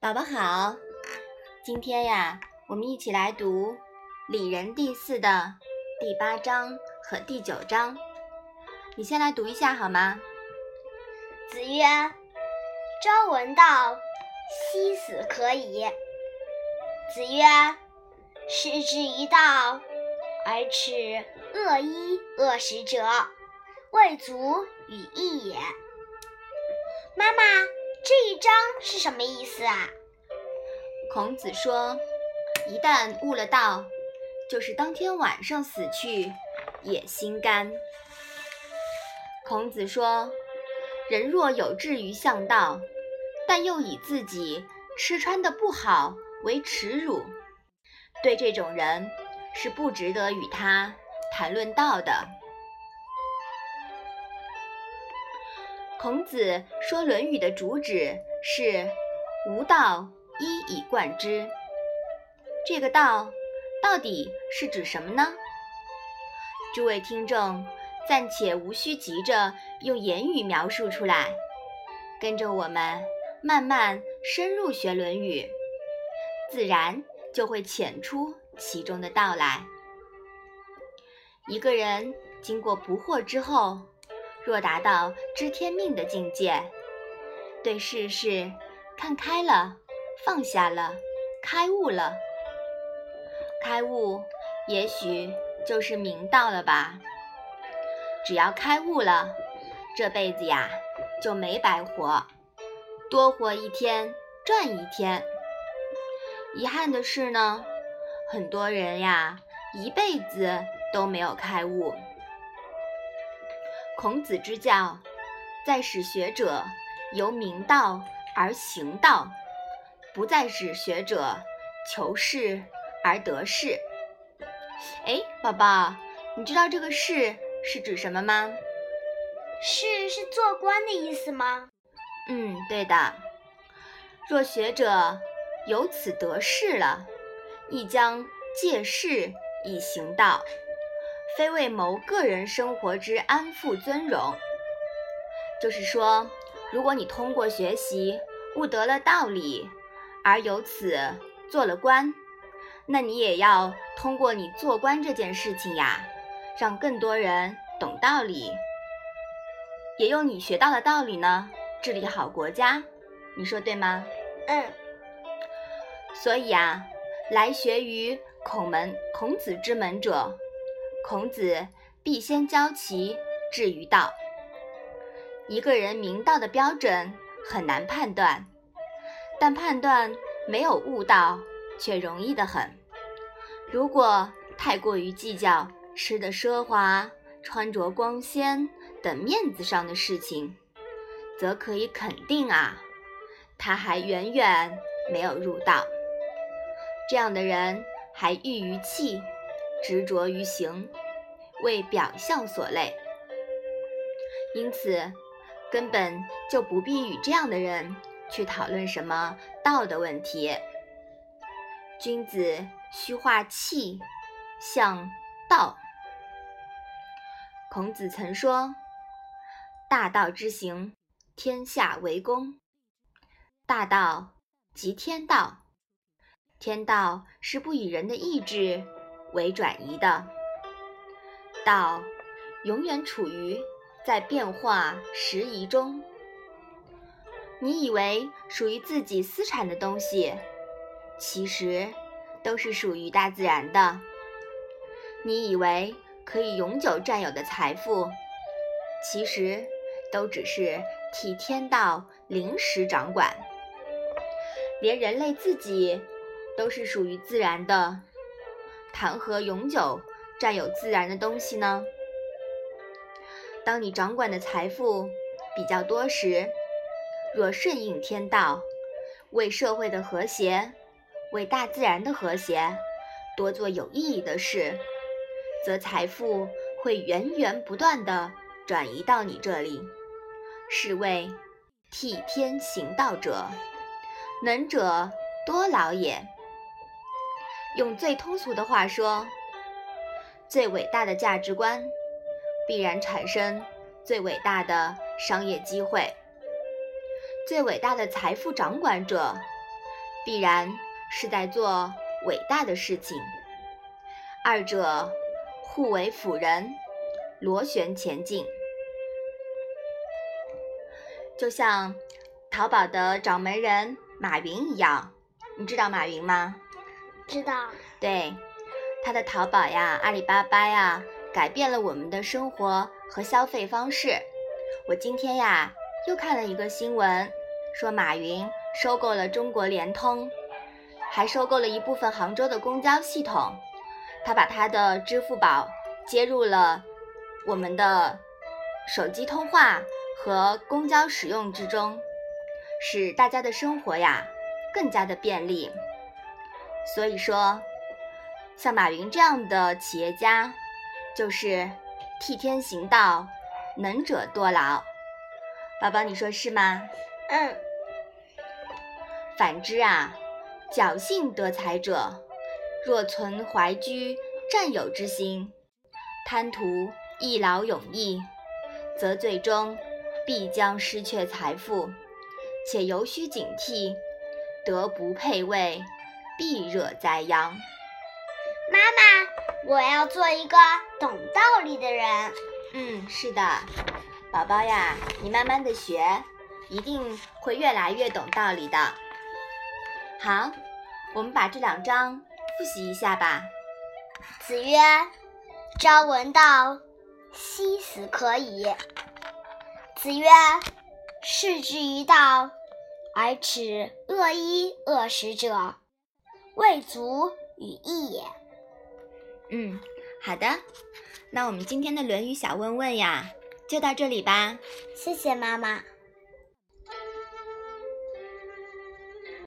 宝宝好，今天呀，我们一起来读《礼仁》第四的第八章和第九章。你先来读一下好吗？子曰：“朝闻道，夕死可矣。”子曰：“失之以道，而耻恶衣恶食者，未足与义也。”妈妈。这一章是什么意思啊？孔子说，一旦悟了道，就是当天晚上死去也心甘。孔子说，人若有志于向道，但又以自己吃穿的不好为耻辱，对这种人是不值得与他谈论道的。孔子说，《论语》的主旨是“无道，一以贯之”。这个“道”到底是指什么呢？诸位听众暂且无需急着用言语描述出来，跟着我们慢慢深入学《论语》，自然就会浅出其中的道来。一个人经过不惑之后，若达到知天命的境界，对世事看开了，放下了，开悟了，开悟也许就是明道了吧。只要开悟了，这辈子呀就没白活，多活一天赚一天。遗憾的是呢，很多人呀一辈子都没有开悟。孔子之教，在使学者由明道而行道，不再使学者求是而得势。哎，宝宝，你知道这个“是”是指什么吗？“是”是做官的意思吗？嗯，对的。若学者由此得势了，亦将借势以行道。非为谋个人生活之安富尊荣，就是说，如果你通过学习悟得了道理，而由此做了官，那你也要通过你做官这件事情呀，让更多人懂道理，也用你学到的道理呢治理好国家，你说对吗？嗯。所以啊，来学于孔门、孔子之门者。孔子必先教其至于道。一个人明道的标准很难判断，但判断没有悟道却容易得很。如果太过于计较吃的奢华、穿着光鲜等面子上的事情，则可以肯定啊，他还远远没有入道。这样的人还欲于气。执着于行，为表象所累，因此根本就不必与这样的人去讨论什么道的问题。君子虚化气，向道。孔子曾说：“大道之行，天下为公。大道即天道，天道是不以人的意志。”为转移的道，永远处于在变化时移中。你以为属于自己私产的东西，其实都是属于大自然的；你以为可以永久占有的财富，其实都只是替天道临时掌管。连人类自己都是属于自然的。谈何永久占有自然的东西呢？当你掌管的财富比较多时，若顺应天道，为社会的和谐，为大自然的和谐，多做有意义的事，则财富会源源不断的转移到你这里，是谓替天行道者，能者多劳也。用最通俗的话说，最伟大的价值观必然产生最伟大的商业机会；最伟大的财富掌管者必然是在做伟大的事情。二者互为辅人，螺旋前进。就像淘宝的掌门人马云一样，你知道马云吗？知道。对，他的淘宝呀、阿里巴巴呀，改变了我们的生活和消费方式。我今天呀又看了一个新闻，说马云收购了中国联通，还收购了一部分杭州的公交系统。他把他的支付宝接入了我们的手机通话和公交使用之中，使大家的生活呀更加的便利。所以说，像马云这样的企业家，就是替天行道，能者多劳。宝宝，你说是吗？嗯。反之啊，侥幸得财者，若存怀居占有之心，贪图一劳永逸，则最终必将失去财富，且尤需警惕，德不配位，必惹灾殃。妈妈，我要做一个懂道理的人。嗯，是的。宝宝呀，你慢慢的学，一定会越来越懂道理的。好，我们把这两章复习一下吧。子曰：“朝闻道，夕死可矣。”子曰：“士之于道，而耻恶衣恶食者，未足与义也。”嗯，好的。那我们今天的《论语》小问问呀。就到这里吧，谢谢妈妈。